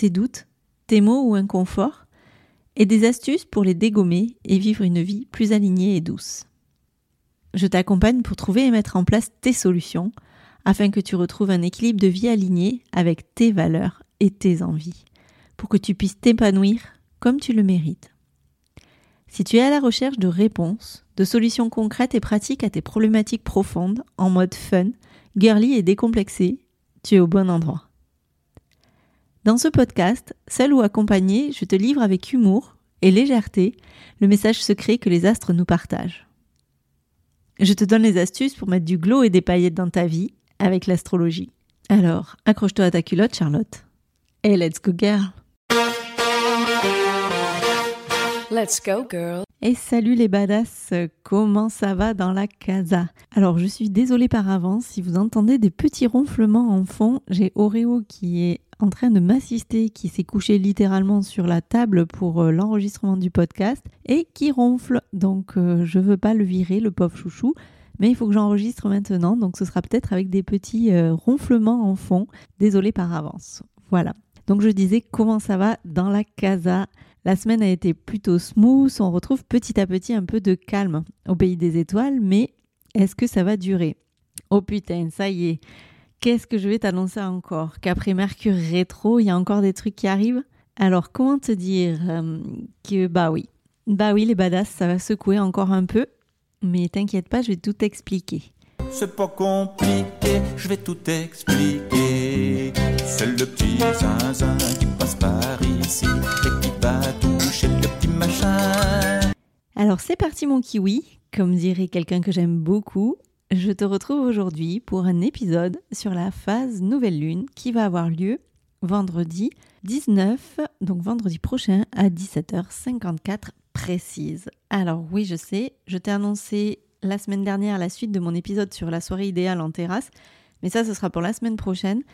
tes doutes, tes maux ou inconforts, et des astuces pour les dégommer et vivre une vie plus alignée et douce. Je t'accompagne pour trouver et mettre en place tes solutions afin que tu retrouves un équilibre de vie aligné avec tes valeurs et tes envies, pour que tu puisses t'épanouir comme tu le mérites. Si tu es à la recherche de réponses, de solutions concrètes et pratiques à tes problématiques profondes en mode fun, girly et décomplexé, tu es au bon endroit. Dans ce podcast, seul ou accompagné, je te livre avec humour et légèreté le message secret que les astres nous partagent. Je te donne les astuces pour mettre du glow et des paillettes dans ta vie avec l'astrologie. Alors, accroche-toi à ta culotte, Charlotte. Et let's go, girl! Let's go, girl. Et salut les badass, comment ça va dans la casa? Alors je suis désolée par avance si vous entendez des petits ronflements en fond. J'ai Oreo qui est en train de m'assister, qui s'est couché littéralement sur la table pour euh, l'enregistrement du podcast et qui ronfle. Donc euh, je veux pas le virer, le pauvre chouchou. Mais il faut que j'enregistre maintenant, donc ce sera peut-être avec des petits euh, ronflements en fond. Désolée par avance. Voilà. Donc je disais comment ça va dans la casa la semaine a été plutôt smooth, on retrouve petit à petit un peu de calme au pays des étoiles, mais est-ce que ça va durer? Oh putain, ça y est. Qu'est-ce que je vais t'annoncer encore Qu'après Mercure rétro, il y a encore des trucs qui arrivent Alors comment te dire euh, que bah oui, bah oui les badass, ça va secouer encore un peu, mais t'inquiète pas, je vais tout expliquer. C'est pas compliqué, je vais tout expliquer. C'est le petit zinzin qui passe par ici et qui va toucher le petit machin. Alors c'est parti mon kiwi, comme dirait quelqu'un que j'aime beaucoup. Je te retrouve aujourd'hui pour un épisode sur la phase nouvelle lune qui va avoir lieu vendredi 19, donc vendredi prochain à 17h54 précise. Alors oui, je sais, je t'ai annoncé la semaine dernière la suite de mon épisode sur la soirée idéale en terrasse, mais ça ce sera pour la semaine prochaine.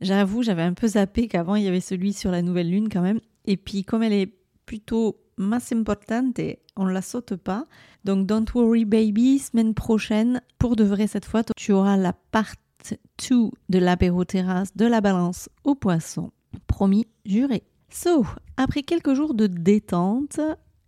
J'avoue, j'avais un peu zappé qu'avant il y avait celui sur la nouvelle lune quand même. Et puis comme elle est plutôt masse importante, on la saute pas. Donc don't worry baby, semaine prochaine, pour de vrai cette fois, tu auras la part 2 de l'apéro terrasse de la balance au poisson. Promis, juré. So, après quelques jours de détente,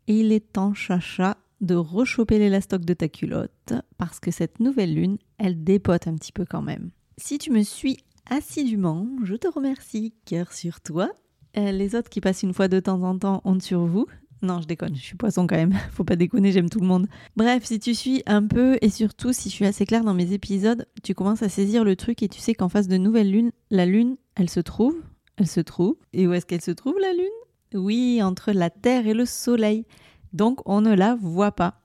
il est temps chacha de rechoper l'élastoc de ta culotte parce que cette nouvelle lune, elle dépote un petit peu quand même. Si tu me suis assidûment, je te remercie, cœur sur toi. Euh, les autres qui passent une fois de temps en temps honte sur vous. Non, je déconne, je suis poisson quand même. Faut pas déconner, j'aime tout le monde. Bref, si tu suis un peu et surtout si je suis assez claire dans mes épisodes, tu commences à saisir le truc et tu sais qu'en face de nouvelle lune, la lune, elle se trouve, elle se trouve. Et où est-ce qu'elle se trouve la lune? Oui, entre la Terre et le Soleil. Donc on ne la voit pas.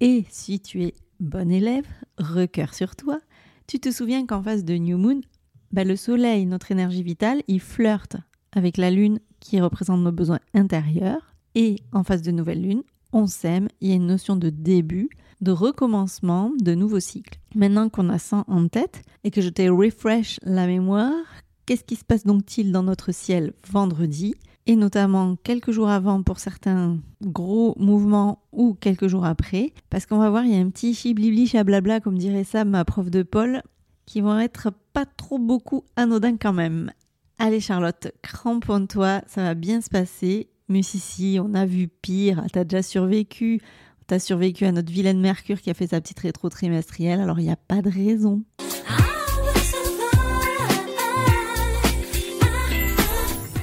Et si tu es bon élève, recœur sur toi, tu te souviens qu'en face de New Moon, bah, le Soleil, notre énergie vitale, il flirte avec la Lune qui représente nos besoins intérieurs. Et en face de nouvelle Lune, on s'aime, il y a une notion de début, de recommencement, de nouveau cycle. Maintenant qu'on a ça en tête et que je t'ai refresh la mémoire, qu'est-ce qui se passe donc-il dans notre ciel vendredi et notamment quelques jours avant pour certains gros mouvements ou quelques jours après, parce qu'on va voir, il y a un petit chiblibli chablabla, comme dirait Sam, ma prof de Paul, qui vont être pas trop beaucoup anodins quand même. Allez Charlotte, cramponne-toi, ça va bien se passer. Mais si, si, on a vu pire, t'as déjà survécu, t'as survécu à notre vilaine Mercure qui a fait sa petite rétro trimestrielle, alors il n'y a pas de raison.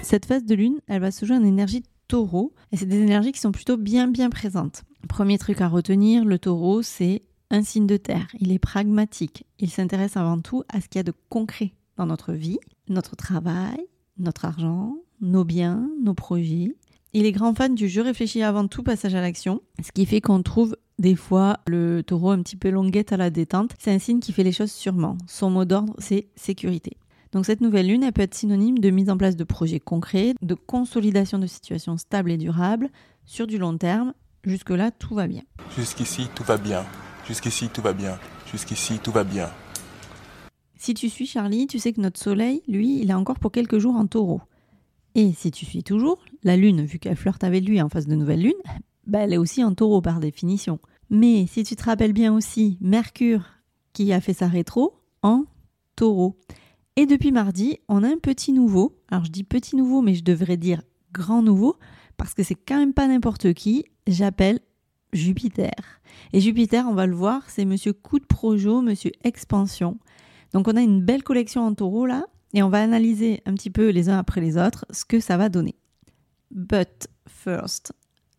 Cette phase de lune, elle va se jouer en énergie taureau, et c'est des énergies qui sont plutôt bien bien présentes. Premier truc à retenir, le taureau, c'est un signe de terre. Il est pragmatique. Il s'intéresse avant tout à ce qu'il y a de concret dans notre vie, notre travail, notre argent, nos biens, nos projets. Il est grand fan du jeu réfléchi avant tout passage à l'action, ce qui fait qu'on trouve des fois le taureau un petit peu longuette à la détente. C'est un signe qui fait les choses sûrement. Son mot d'ordre, c'est sécurité. Donc cette nouvelle lune, elle peut être synonyme de mise en place de projets concrets, de consolidation de situations stables et durables sur du long terme. Jusque-là, tout va bien. Jusqu'ici, tout va bien. Jusqu'ici, tout va bien. Jusqu'ici, tout va bien. Si tu suis Charlie, tu sais que notre soleil, lui, il est encore pour quelques jours en taureau. Et si tu suis toujours, la lune, vu qu'elle flirte avec lui en face de nouvelle lune, bah, elle est aussi en taureau par définition. Mais si tu te rappelles bien aussi, Mercure, qui a fait sa rétro, en taureau. Et depuis mardi, on a un petit nouveau. Alors je dis petit nouveau, mais je devrais dire grand nouveau, parce que c'est quand même pas n'importe qui. J'appelle Jupiter. Et Jupiter, on va le voir, c'est monsieur coup de projo, monsieur expansion. Donc on a une belle collection en taureau là, et on va analyser un petit peu les uns après les autres ce que ça va donner. But first,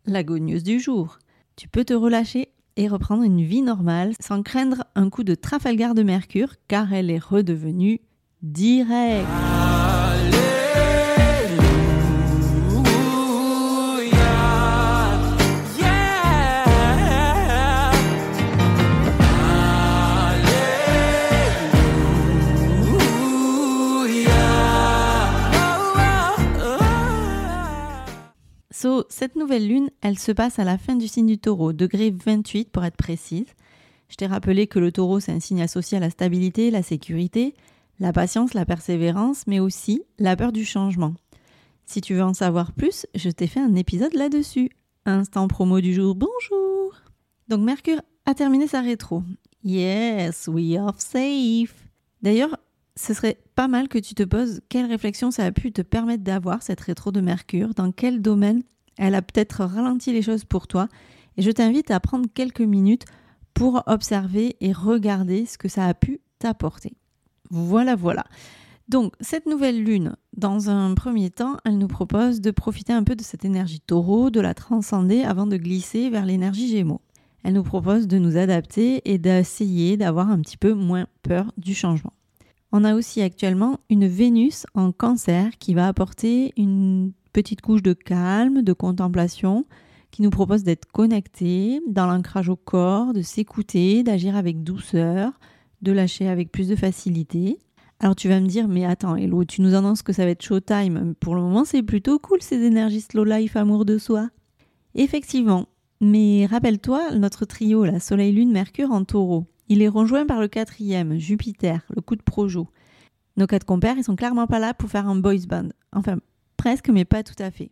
la gogneuse du jour. Tu peux te relâcher et reprendre une vie normale sans craindre un coup de Trafalgar de Mercure car elle est redevenue directe. Cette nouvelle lune, elle se passe à la fin du signe du taureau, degré 28 pour être précise. Je t'ai rappelé que le taureau, c'est un signe associé à la stabilité, la sécurité, la patience, la persévérance, mais aussi la peur du changement. Si tu veux en savoir plus, je t'ai fait un épisode là-dessus. Instant promo du jour, bonjour Donc Mercure a terminé sa rétro. Yes, we are safe D'ailleurs, ce serait pas mal que tu te poses quelle réflexion ça a pu te permettre d'avoir cette rétro de Mercure, dans quel domaine elle a peut-être ralenti les choses pour toi. Et je t'invite à prendre quelques minutes pour observer et regarder ce que ça a pu t'apporter. Voilà, voilà. Donc, cette nouvelle lune, dans un premier temps, elle nous propose de profiter un peu de cette énergie taureau, de la transcender avant de glisser vers l'énergie gémeaux. Elle nous propose de nous adapter et d'essayer d'avoir un petit peu moins peur du changement. On a aussi actuellement une Vénus en cancer qui va apporter une petite couche de calme, de contemplation, qui nous propose d'être connectés dans l'ancrage au corps, de s'écouter, d'agir avec douceur, de lâcher avec plus de facilité. Alors tu vas me dire, mais attends, Hello, tu nous annonces que ça va être showtime. Pour le moment, c'est plutôt cool ces énergies slow life, amour de soi. Effectivement, mais rappelle-toi notre trio, la Soleil, Lune, Mercure en taureau. Il est rejoint par le quatrième, Jupiter, le coup de projo. Nos quatre compères, ils sont clairement pas là pour faire un boys band. Enfin, presque, mais pas tout à fait.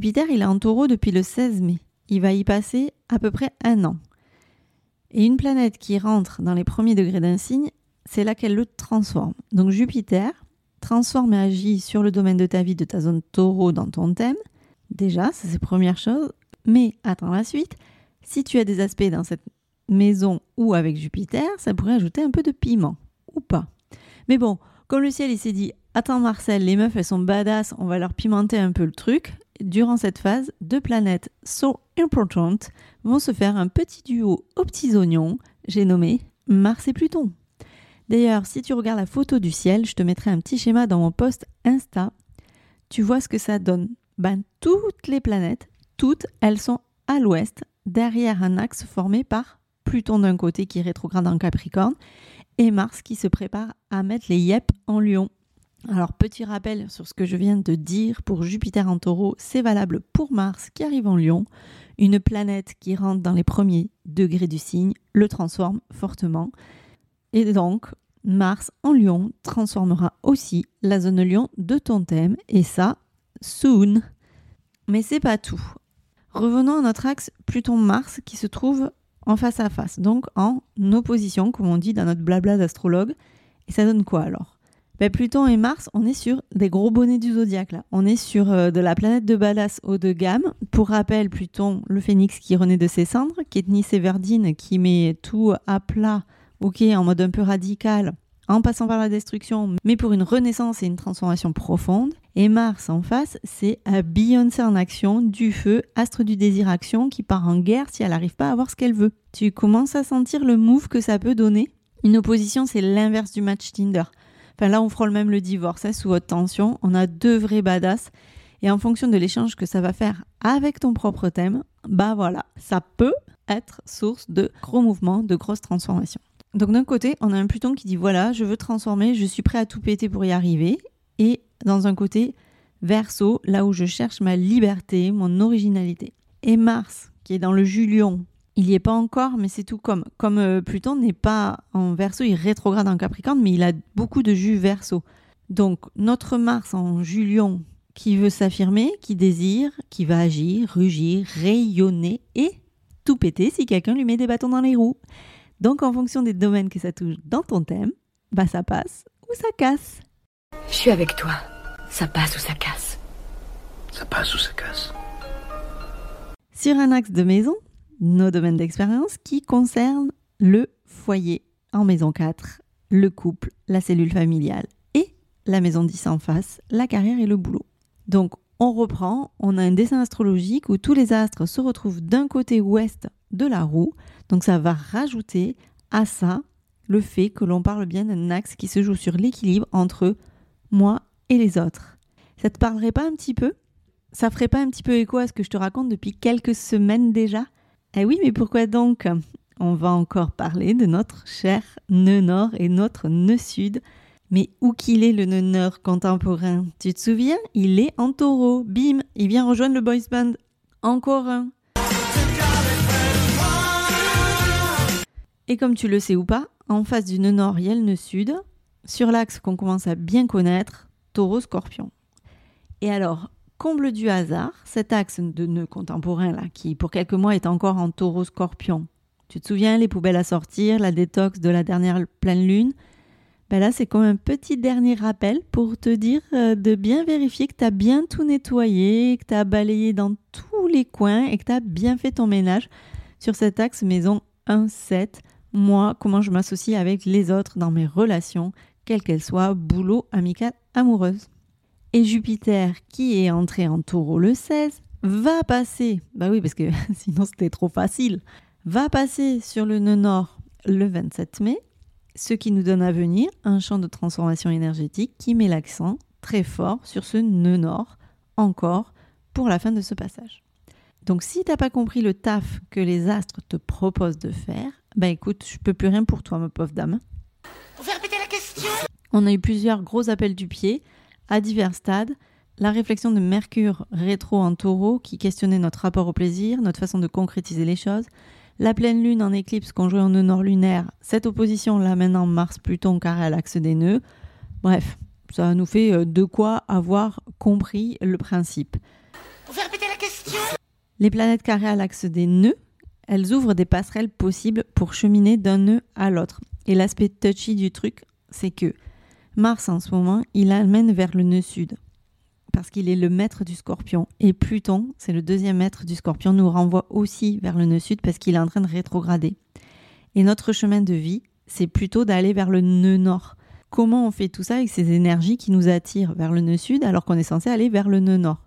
Jupiter, il est en taureau depuis le 16 mai. Il va y passer à peu près un an. Et une planète qui rentre dans les premiers degrés d'un signe, c'est là qu'elle le transforme. Donc Jupiter transforme et agit sur le domaine de ta vie, de ta zone taureau dans ton thème. Déjà, ça c'est première chose. Mais attends la suite. Si tu as des aspects dans cette maison ou avec Jupiter, ça pourrait ajouter un peu de piment. Ou pas. Mais bon, comme le ciel il s'est dit Attends Marcel, les meufs elles sont badass, on va leur pimenter un peu le truc durant cette phase, deux planètes so important vont se faire un petit duo aux petits oignons, j'ai nommé Mars et Pluton. D'ailleurs, si tu regardes la photo du ciel, je te mettrai un petit schéma dans mon post Insta. Tu vois ce que ça donne. Ben, toutes les planètes, toutes, elles sont à l'ouest, derrière un axe formé par Pluton d'un côté qui rétrograde en Capricorne et Mars qui se prépare à mettre les yep en Lion. Alors, petit rappel sur ce que je viens de dire pour Jupiter en taureau, c'est valable pour Mars qui arrive en lion. Une planète qui rentre dans les premiers degrés du signe le transforme fortement. Et donc, Mars en lion transformera aussi la zone lion de ton thème, et ça, soon. Mais c'est pas tout. Revenons à notre axe Pluton-Mars qui se trouve en face à face, donc en opposition, comme on dit dans notre blabla d'astrologue. Et ça donne quoi alors? Ben, Pluton et Mars, on est sur des gros bonnets du zodiaque là. On est sur euh, de la planète de badass haut de gamme. Pour rappel, Pluton, le phénix qui renaît de ses cendres, Katniss Everdeen qui met tout à plat, ok, en mode un peu radical, en passant par la destruction, mais pour une renaissance et une transformation profonde. Et Mars en face, c'est à Beyoncé en action, du feu, astre du désir action, qui part en guerre si elle n'arrive pas à avoir ce qu'elle veut. Tu commences à sentir le move que ça peut donner. Une opposition, c'est l'inverse du match Tinder. Là, on frôle même le divorce hein, sous haute tension. On a deux vrais badass. Et en fonction de l'échange que ça va faire avec ton propre thème, bah voilà, ça peut être source de gros mouvements, de grosses transformations. Donc d'un côté, on a un Pluton qui dit voilà, je veux transformer, je suis prêt à tout péter pour y arriver. Et dans un côté, Verseau, là où je cherche ma liberté, mon originalité. Et Mars, qui est dans le Julion, il n'y est pas encore, mais c'est tout comme. Comme euh, Pluton n'est pas en Verseau, il rétrograde en Capricorne, mais il a beaucoup de jus Verseau. Donc notre Mars en Julion, qui veut s'affirmer, qui désire, qui va agir, rugir, rayonner et tout péter si quelqu'un lui met des bâtons dans les roues. Donc en fonction des domaines que ça touche dans ton thème, bah ça passe ou ça casse. Je suis avec toi. Ça passe ou ça casse. Ça passe ou ça casse. Sur un axe de maison, nos domaines d'expérience qui concernent le foyer en maison 4, le couple, la cellule familiale et la maison 10 en face, la carrière et le boulot. Donc on reprend, on a un dessin astrologique où tous les astres se retrouvent d'un côté ouest de la roue. Donc ça va rajouter à ça le fait que l'on parle bien d'un axe qui se joue sur l'équilibre entre moi et les autres. Ça te parlerait pas un petit peu? Ça ferait pas un petit peu écho à ce que je te raconte depuis quelques semaines déjà? Eh oui, mais pourquoi donc On va encore parler de notre cher nœud nord et notre nœud sud? Mais où qu'il est le nœud contemporain? Tu te souviens? Il est en taureau. Bim, il vient rejoindre le boys band. Encore un. Et comme tu le sais ou pas, en face du nœud nord, il y a le nœud sud, sur l'axe qu'on commence à bien connaître, taureau-scorpion. Et alors, comble du hasard, cet axe de nœud contemporain là, qui pour quelques mois est encore en taureau-scorpion. Tu te souviens les poubelles à sortir, la détox de la dernière pleine lune? Ben là, c'est comme un petit dernier rappel pour te dire euh, de bien vérifier que tu as bien tout nettoyé, que tu as balayé dans tous les coins et que tu as bien fait ton ménage sur cet axe maison 1-7. Moi, comment je m'associe avec les autres dans mes relations, quelles qu'elles soient, boulot, amical, amoureuse. Et Jupiter, qui est entré en taureau le 16, va passer, bah oui, parce que sinon c'était trop facile, va passer sur le nœud nord le 27 mai ce qui nous donne à venir un champ de transformation énergétique qui met l'accent très fort sur ce nœud nord, encore pour la fin de ce passage. Donc si tu n'as pas compris le taf que les astres te proposent de faire, bah écoute, je peux plus rien pour toi, ma pauvre dame. Vous répéter la question On a eu plusieurs gros appels du pied à divers stades. La réflexion de Mercure rétro en taureau qui questionnait notre rapport au plaisir, notre façon de concrétiser les choses, la pleine lune en éclipse conjointe en nœud nord lunaire, cette opposition là maintenant Mars-Pluton carré à l'axe des nœuds. Bref, ça nous fait euh, de quoi avoir compris le principe. Vous pouvez répéter la question? Les planètes carrées à l'axe des nœuds, elles ouvrent des passerelles possibles pour cheminer d'un nœud à l'autre. Et l'aspect touchy du truc, c'est que Mars en ce moment, il amène vers le nœud sud parce qu'il est le maître du scorpion. Et Pluton, c'est le deuxième maître du scorpion, nous renvoie aussi vers le nœud sud parce qu'il est en train de rétrograder. Et notre chemin de vie, c'est plutôt d'aller vers le nœud nord. Comment on fait tout ça avec ces énergies qui nous attirent vers le nœud sud alors qu'on est censé aller vers le nœud nord?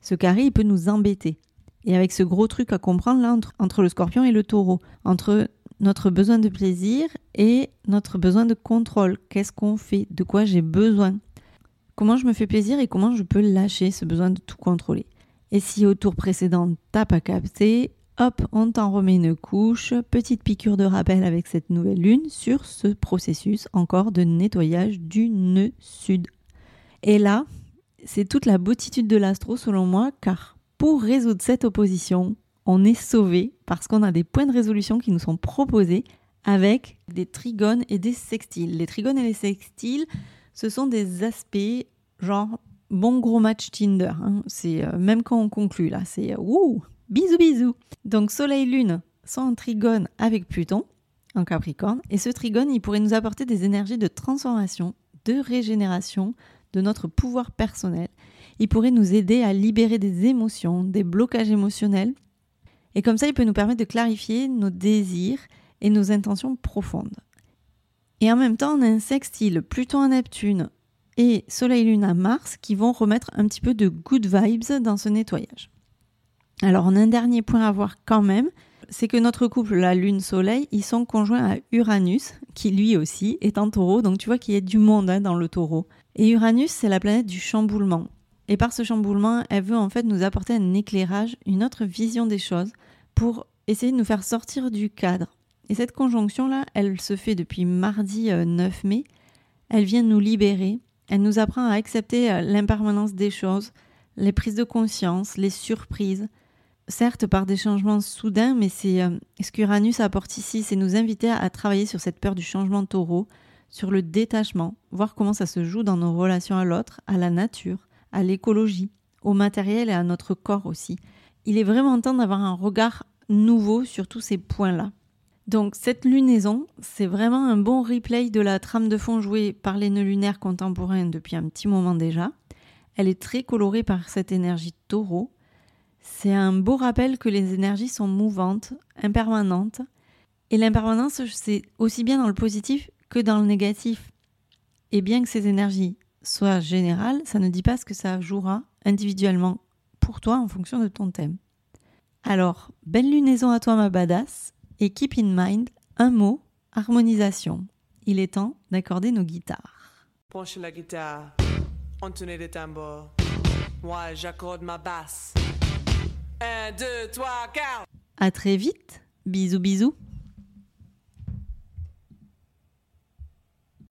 Ce carré, il peut nous embêter. Et avec ce gros truc à comprendre là entre, entre le scorpion et le taureau, entre notre besoin de plaisir et notre besoin de contrôle. Qu'est-ce qu'on fait? De quoi j'ai besoin? Comment je me fais plaisir et comment je peux lâcher ce besoin de tout contrôler? Et si au tour précédent t'as pas capté, hop, on t'en remet une couche, petite piqûre de rappel avec cette nouvelle lune sur ce processus encore de nettoyage du nœud sud. Et là, c'est toute la beautitude de l'astro selon moi, car pour résoudre cette opposition, on est sauvé parce qu'on a des points de résolution qui nous sont proposés avec des trigones et des sextiles. Les trigones et les sextiles, ce sont des aspects genre bon gros match Tinder. Hein. Euh, même quand on conclut là, c'est euh, bisous bisous. Donc Soleil Lune sont en trigone avec Pluton en Capricorne et ce trigone il pourrait nous apporter des énergies de transformation, de régénération de notre pouvoir personnel. Il pourrait nous aider à libérer des émotions, des blocages émotionnels. Et comme ça, il peut nous permettre de clarifier nos désirs et nos intentions profondes. Et en même temps, on a un sextile Pluton à Neptune et Soleil-Lune à Mars qui vont remettre un petit peu de good vibes dans ce nettoyage. Alors, on a un dernier point à voir quand même, c'est que notre couple, la Lune-Soleil, ils sont conjoints à Uranus, qui lui aussi est en taureau, donc tu vois qu'il y a du monde hein, dans le taureau. Et Uranus, c'est la planète du chamboulement. Et par ce chamboulement, elle veut en fait nous apporter un éclairage, une autre vision des choses, pour essayer de nous faire sortir du cadre. Et cette conjonction-là, elle se fait depuis mardi 9 euh, mai. Elle vient nous libérer. Elle nous apprend à accepter euh, l'impermanence des choses, les prises de conscience, les surprises. Certes, par des changements soudains, mais c'est euh, ce qu'Uranus apporte ici, c'est nous inviter à, travailler sur cette peur du changement taureau, sur le détachement, voir comment ça se joue dans nos relations à l'autre, à la nature, à l'écologie, au matériel et à notre corps aussi. Il est vraiment temps d'avoir un regard nouveau sur tous ces points-là. Donc cette lunaison, c'est vraiment un bon replay de la trame de fond jouée par les nœuds lunaires contemporains depuis un petit moment déjà. Elle est très colorée par cette énergie taureau. C'est un beau rappel que les énergies sont mouvantes, impermanentes. Et l'impermanence, c'est aussi bien dans le positif que dans le négatif. Et bien que ces énergies soient générales, ça ne dit pas ce que ça jouera individuellement pour toi en fonction de ton thème. Alors, belle lunaison à toi ma badass et keep in mind un mot, harmonisation. Il est temps d'accorder nos guitares. Penche la guitare, entonner les tambours. Moi, j'accorde ma basse. Un, deux, trois, quatre. À très vite. Bisous, bisous.